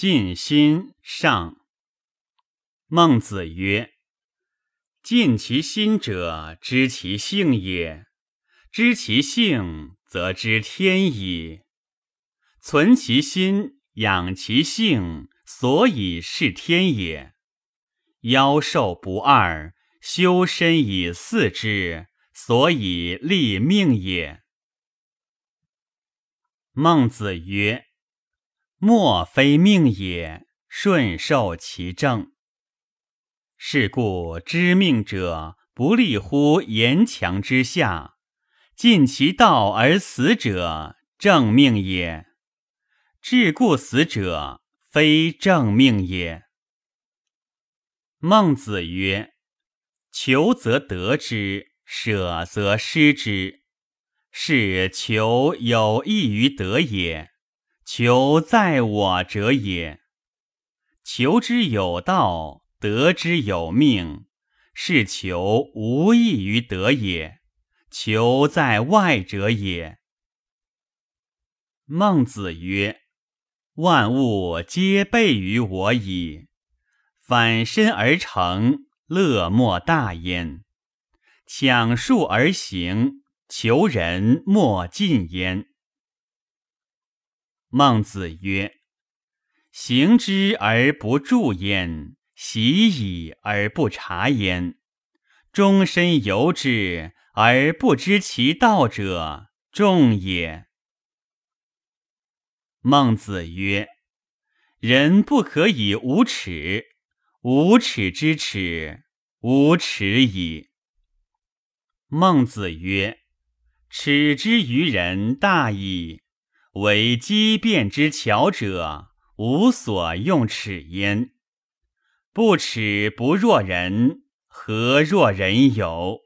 尽心上。孟子曰：“尽其心者，知其性也；知其性，则知天矣。存其心，养其性，所以是天也。夭寿不二，修身以四之，所以立命也。”孟子曰。莫非命也，顺受其正。是故知命者不立乎言强之下，尽其道而死者，正命也。至故死者，非正命也。孟子曰：“求则得之，舍则失之。是求有益于得也。”求在我者也。求之有道，得之有命，是求无益于得也。求在外者也。孟子曰：“万物皆备于我矣，反身而成，乐莫大焉；抢数而行，求人莫近焉。”孟子曰：“行之而不助焉，习矣而不察焉，终身由之而不知其道者，众也。”孟子曰：“人不可以无耻，无耻之耻，无耻矣。”孟子曰：“耻之于人大矣。”为机变之巧者，无所用齿焉。不耻不若人，何若人有？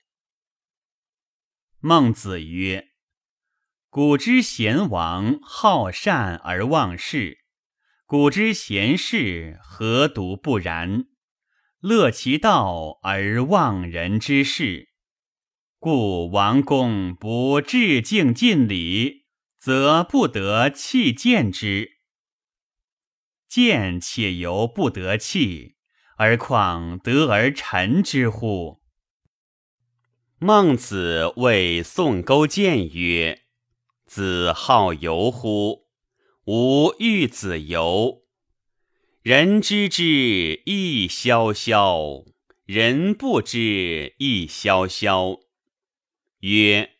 孟子曰：“古之贤王好善而忘事，古之贤士何独不然？乐其道而忘人之事。故王公不致敬尽礼。”则不得弃见之，见且犹不得弃，而况得而臣之乎？孟子谓宋勾践曰：“子好游乎？吾欲子游。人知之亦萧萧，人不知亦萧萧。”曰。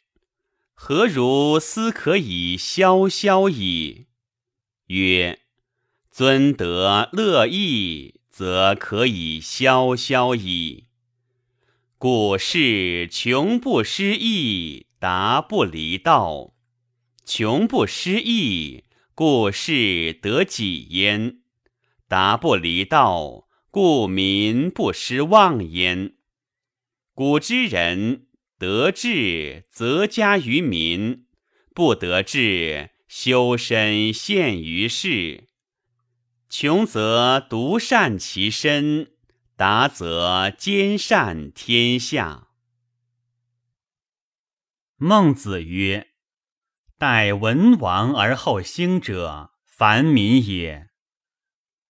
何如斯可以萧萧矣？曰：尊德乐义，则可以萧萧矣。故事穷不失义，达不离道；穷不失义，故事得己焉；达不离道，故民不失望焉。古之人。得志则加于民，不得志修身陷于世。穷则独善其身，达则兼善天下。孟子曰：“待文王而后兴者，凡民也。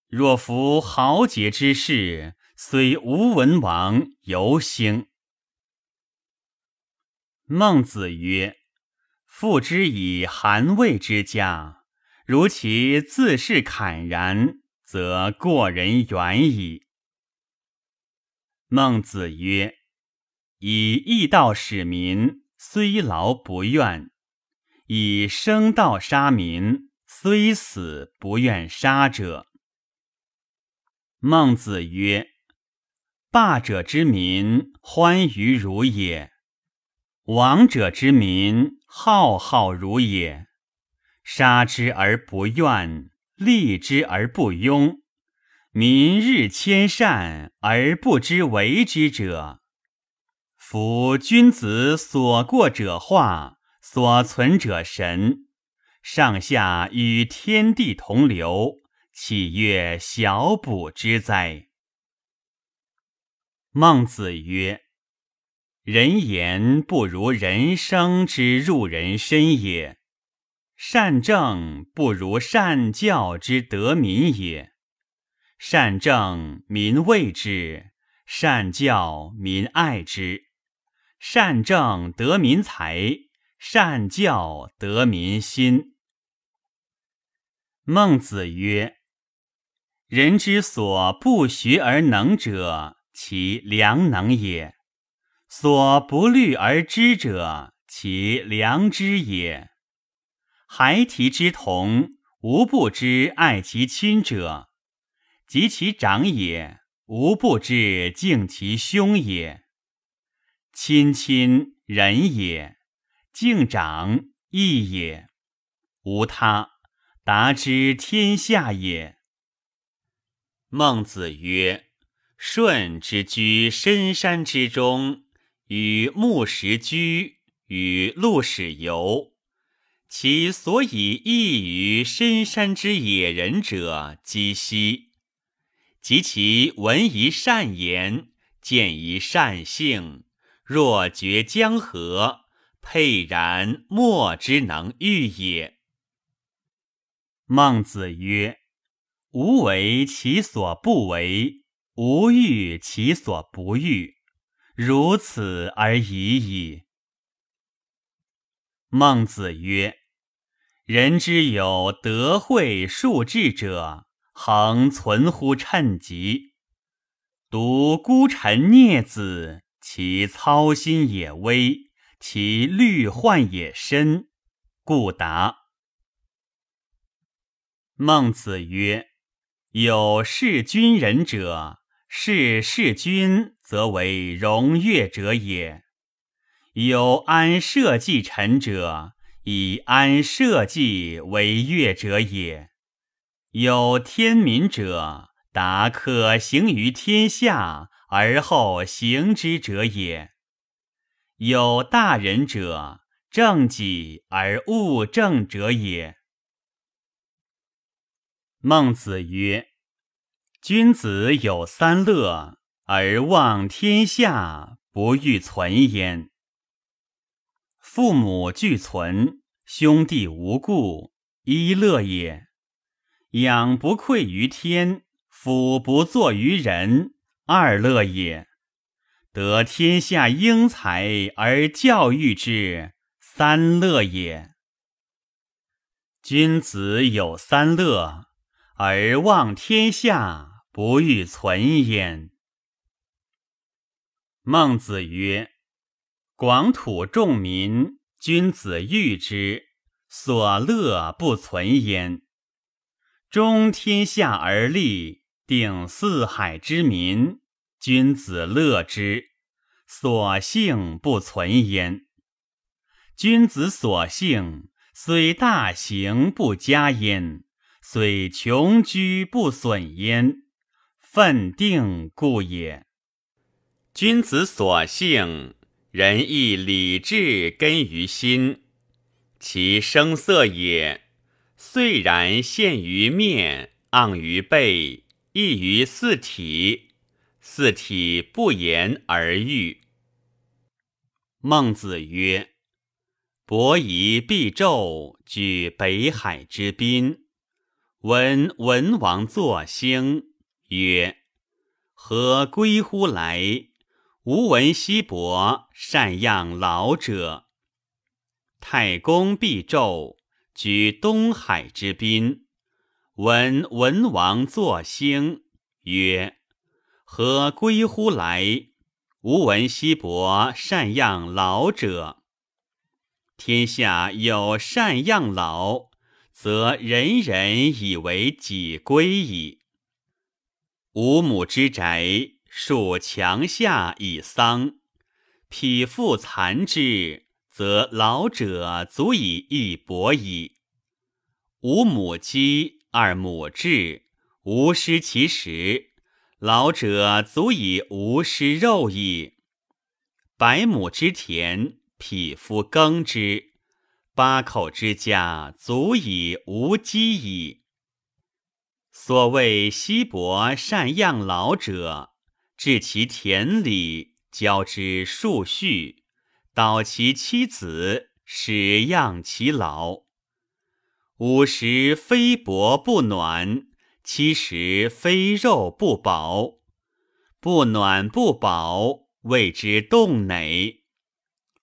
若夫豪杰之士，虽无文王，犹兴。”孟子曰：“父之以韩魏之家，如其自是侃然，则过人远矣。”孟子曰：“以义道使民，虽劳不怨；以生道杀民，虽死不愿杀者。”孟子曰：“霸者之民，欢于汝也。”亡者之民，浩浩如也；杀之而不怨，利之而不庸，民日迁善而不知为之者，夫君子所过者化，所存者神，上下与天地同流，岂曰小补之哉？孟子曰。人言不如人生之入人身也，善政不如善教之得民也。善政民畏之，善教民爱之。善政得民财，善教得民心。孟子曰：“人之所不学而能者，其良能也；所不虑而知者，其良知也。孩提之童，无不知爱其亲者；及其长也，无不知敬其兄也。”亲亲仁也，敬长义也，无他，达之天下也。孟子曰：“舜之居深山之中，与木石居，与鹿矢游。其所以异于深山之野人者，几希。及其闻一善言，见一善性。”若绝江河，沛然莫之能御也。孟子曰：“无为其所不为，无欲其所不欲，如此而已矣。”孟子曰：“人之有德惠数智者，恒存乎趁吉。独孤臣孽子。”其操心也微，其虑患也深，故达。孟子曰：“有事君人者，是事君则为荣悦者也；有安社稷臣者，以安社稷为悦者也；有天民者，达可行于天下。”而后行之者也。有大人者，正己而务正者也。孟子曰：“君子有三乐，而望天下不欲存焉。父母俱存，兄弟无故，一乐也；养不愧于天，辅不作于人。”二乐也，得天下英才而教育之，三乐也。君子有三乐，而望天下不欲存焉。孟子曰：“广土众民，君子欲之，所乐不存焉。中天下而立。”定四海之民，君子乐之，所幸不存焉。君子所幸，虽大行不加焉，虽穷居不损焉，奋定故也。君子所幸，仁义礼智根于心，其声色也，虽然现于面，盎于背。异于四体，四体不言而喻。孟子曰：“伯夷必纣举北海之滨，闻文王作兴，曰：‘何归乎来？’吾闻西伯善养老者。太公必纣居东海之滨。”闻文王作兴，曰：“何归乎来？”吾闻西伯善养老者。天下有善养老，则人人以为己归矣。五亩之宅，属墙下以丧，匹夫残之，则老者足以一帛矣。五亩鸡。二亩志，无失其食；老者足以无失肉矣。百亩之田，匹夫耕之；八口之家，足以无饥矣。所谓稀薄善养老者，治其田里，教之数序，导其妻子，使养其老。五十非薄不暖，七十非肉不饱，不暖不饱，谓之冻馁。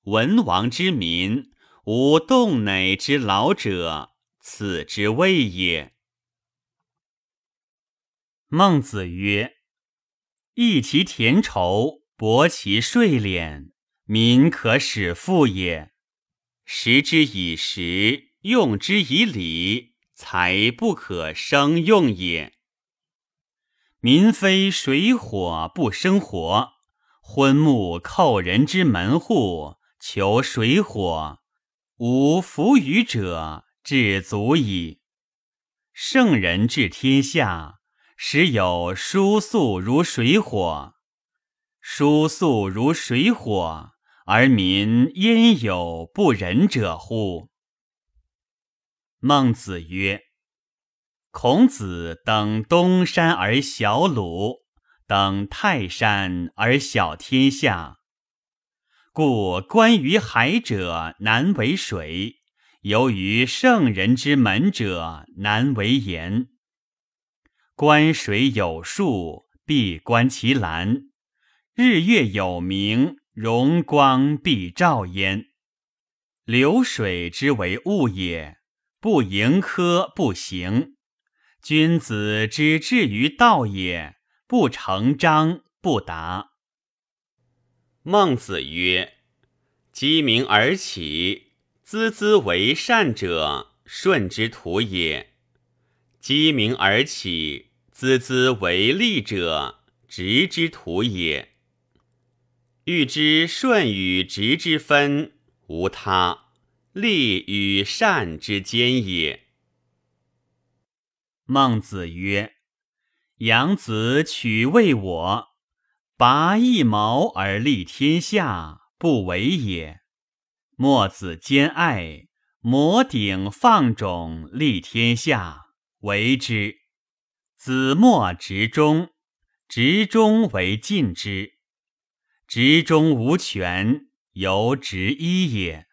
文王之民，无冻馁之老者，此之谓也。孟子曰：“益其田畴，薄其税敛，民可使富也。食之以时，用之以礼。”才不可生用也。民非水火不生活，昏木叩人之门户，求水火，无弗与者，至足矣。圣人治天下，时有疏素如水火，疏素如水火，而民焉有不仁者乎？孟子曰：“孔子登东山而小鲁，登泰山而小天下。故观于海者难为水，游于圣人之门者难为言。观水有数，必观其蓝；日月有明，荣光必照焉。流水之为物也。”不盈苛不行，君子之至于道也；不成章不达。孟子曰：“鸡鸣而起，孜孜为善者，顺之徒也；鸡鸣而起，孜孜为利者，直之徒也。欲知顺与直之分，无他。”利与善之间也。孟子曰：“养子取为我，拔一毛而利天下，不为也；墨子兼爱，摩鼎放踵，利天下，为之。子墨执中，执中为尽之。执中无权，由执一也。”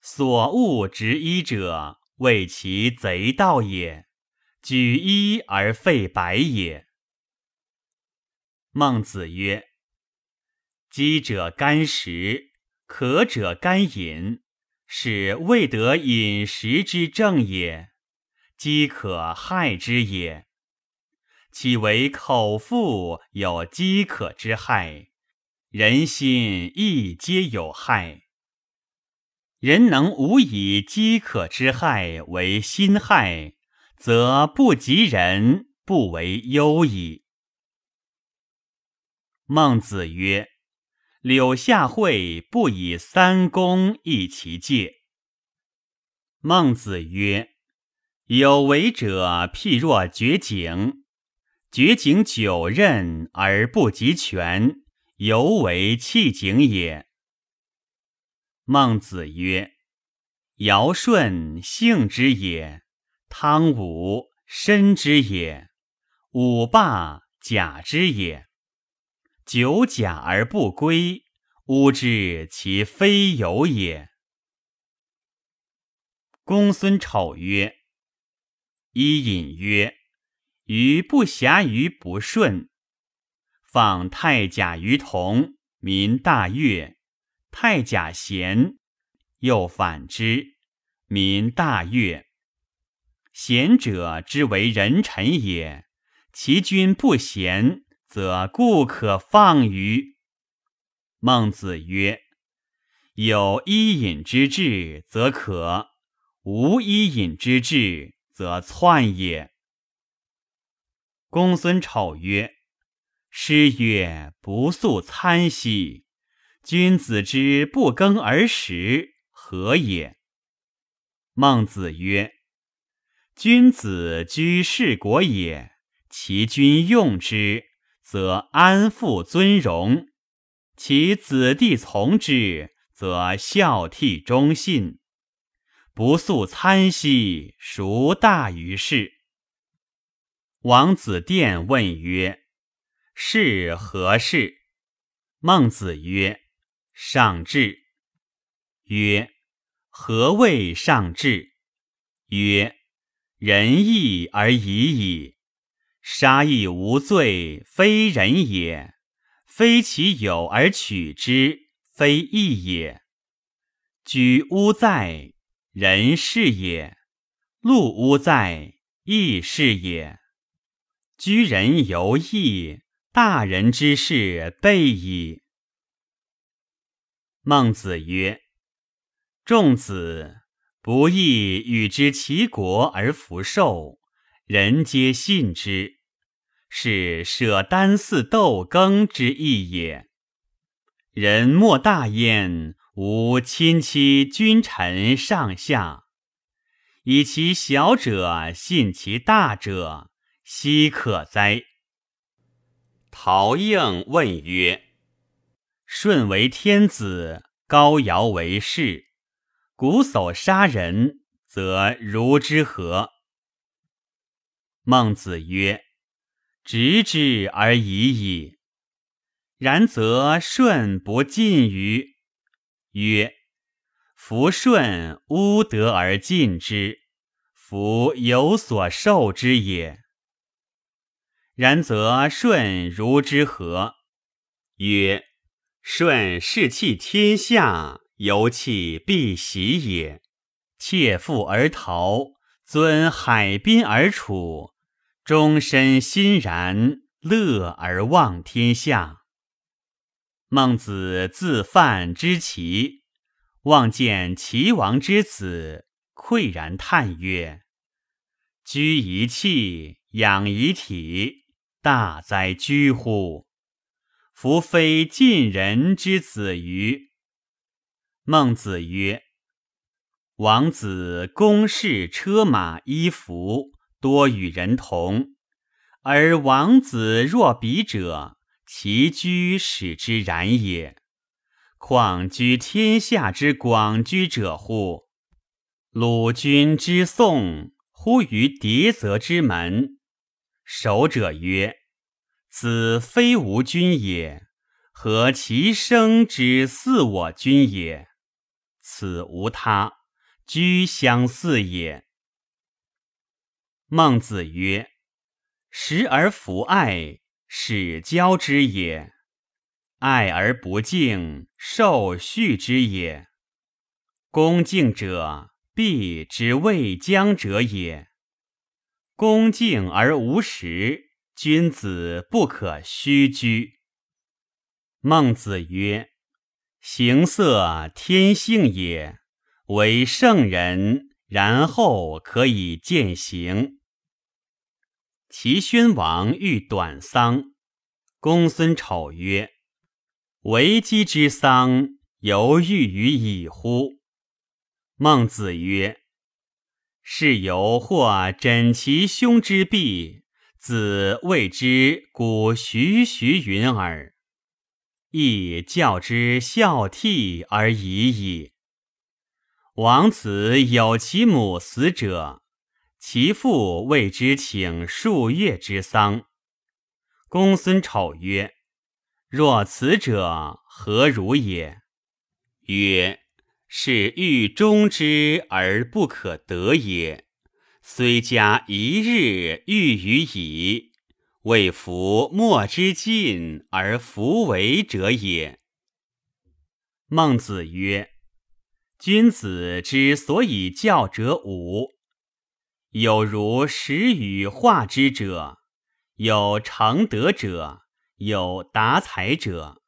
所恶执一者，谓其贼盗也；举一而废百也。孟子曰：“饥者甘食，渴者甘饮，是未得饮食之正也。饥可害之也。岂为口腹有饥渴之害？人心亦皆有害。”人能无以饥渴之害为心害，则不及人，不为忧矣。孟子曰：“柳下惠不以三公易其戒。”孟子曰：“有为者譬若掘井，绝井九仞而不及泉，犹为弃井也。”孟子曰：“尧舜性之也，汤武身之也，武霸假之也。久假而不归，吾知其非有也。”公孙丑曰：“伊尹曰：‘于不暇于不顺，放太甲于同，民大悦。’”太甲贤，又反之，民大悦。贤者之为人臣也，其君不贤，则故可放于。孟子曰：“有伊尹之志，则可；无伊尹之志，则篡也。”公孙丑曰：“诗曰：‘不素餐兮。’”君子之不耕而食，何也？孟子曰：“君子居士国也，其君用之，则安富尊荣；其子弟从之，则孝悌忠信。不素餐兮，孰大于是？”王子殿问曰：“是何事？”孟子曰：上至，曰：何谓上至？曰：仁义而已矣。杀亦无罪，非人也；非其有而取之，非义也。居屋在，人是也；路屋在，义是也。居人犹义，大人之事备矣。孟子曰：“仲子不义与之齐国而弗受。”人皆信之，是舍丹祀斗耕之意也。人莫大焉，无亲戚君臣上下，以其小者信其大者，奚可哉？陶应问曰：“舜为天子，高尧为士，瞽叟杀人，则如之何？”孟子曰：“执之而已矣。然则舜不尽于？”曰：“夫舜乌德而尽之，夫有所受之也。然则舜如之何？”曰：“舜士弃天下，犹弃必喜也。窃富而逃，尊海滨而处。”终身欣然，乐而忘天下。孟子自范之齐，望见齐王之子，喟然叹曰：“居一气，养一体，大哉居乎！夫非晋人之子于？”孟子曰：“王子公室车马衣服。”多与人同，而王子若彼者，其居使之然也。况居天下之广居者乎？鲁君之宋，忽于狄泽之门，守者曰：“子非吾君也，何其生之似我君也？此无他，居相似也。”孟子曰：“食而弗爱，使交之也；爱而不敬，受畜之也。恭敬者，必之未将者也。恭敬而无实，君子不可虚居。”孟子曰：“形色天性也，为圣人，然后可以践行。”齐宣王欲短丧，公孙丑曰：“为姬之丧，犹豫于已乎？”孟子曰：“是由或枕其兄之臂，子谓之古徐徐云耳，亦教之孝悌而已矣。王子有其母死者。”其父为之请数月之丧。公孙丑曰：“若此者何如也？”曰：“是欲终之而不可得也。虽加一日欲于矣，未服莫之尽而弗为者也。”孟子曰：“君子之所以教者五。”有如识与化之者，有成德者，有达才者，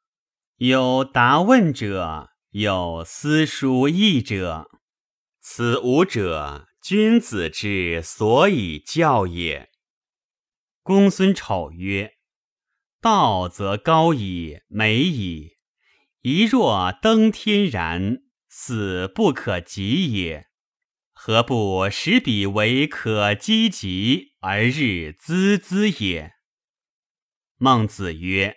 有答问者，有思书义者。此五者，君子之所以教也。公孙丑曰：“道则高矣，美矣。一若登天然，死不可及也。”何不使彼为可积极而日孜孜也？孟子曰：“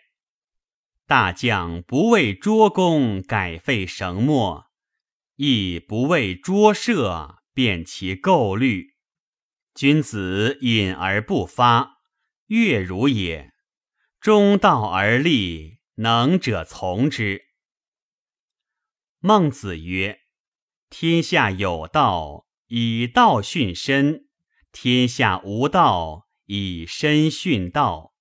大将不为捉功改废绳墨，亦不为捉射变其构律。君子隐而不发，悦如也。中道而立，能者从之。”孟子曰：“天下有道。”以道训身，天下无道，以身训道。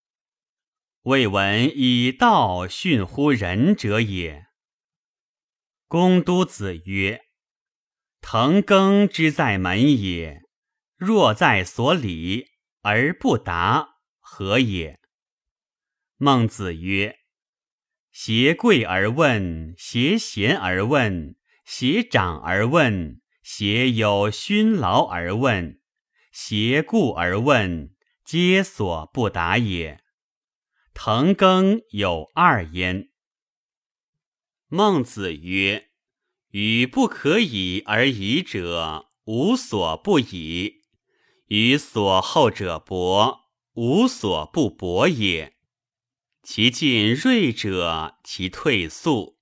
未闻以道训乎人者也。公都子曰：“腾耕之在门也，若在所里而不达，何也？”孟子曰：“挟贵而问，挟贤而问，挟长而问，挟有勋劳而问，挟故而问，皆所不达也。腾耕有二焉。”孟子曰：“与不可以而已者，无所不以；予所厚者薄，无所不薄也。其进锐者，其退速。”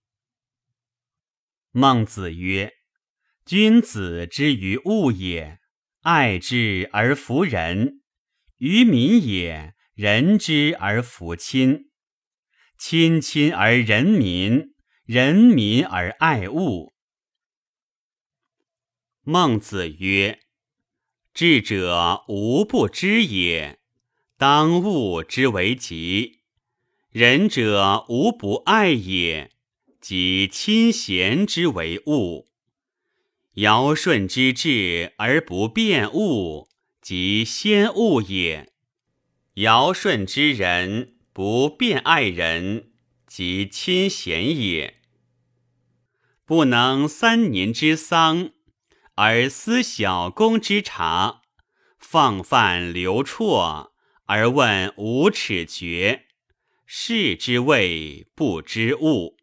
孟子曰：“君子之于物也，爱之而服人；于民也，仁之而服亲。亲亲而仁民。”人民而爱物。孟子曰：“智者无不知也，当务之为急；仁者无不爱也，即亲贤之为物。尧舜之治而不变物，即先物也；尧舜之人不变爱人。”即亲贤也，不能三年之丧而思小公之察，放犯流辍而问无耻绝，是之谓不知物。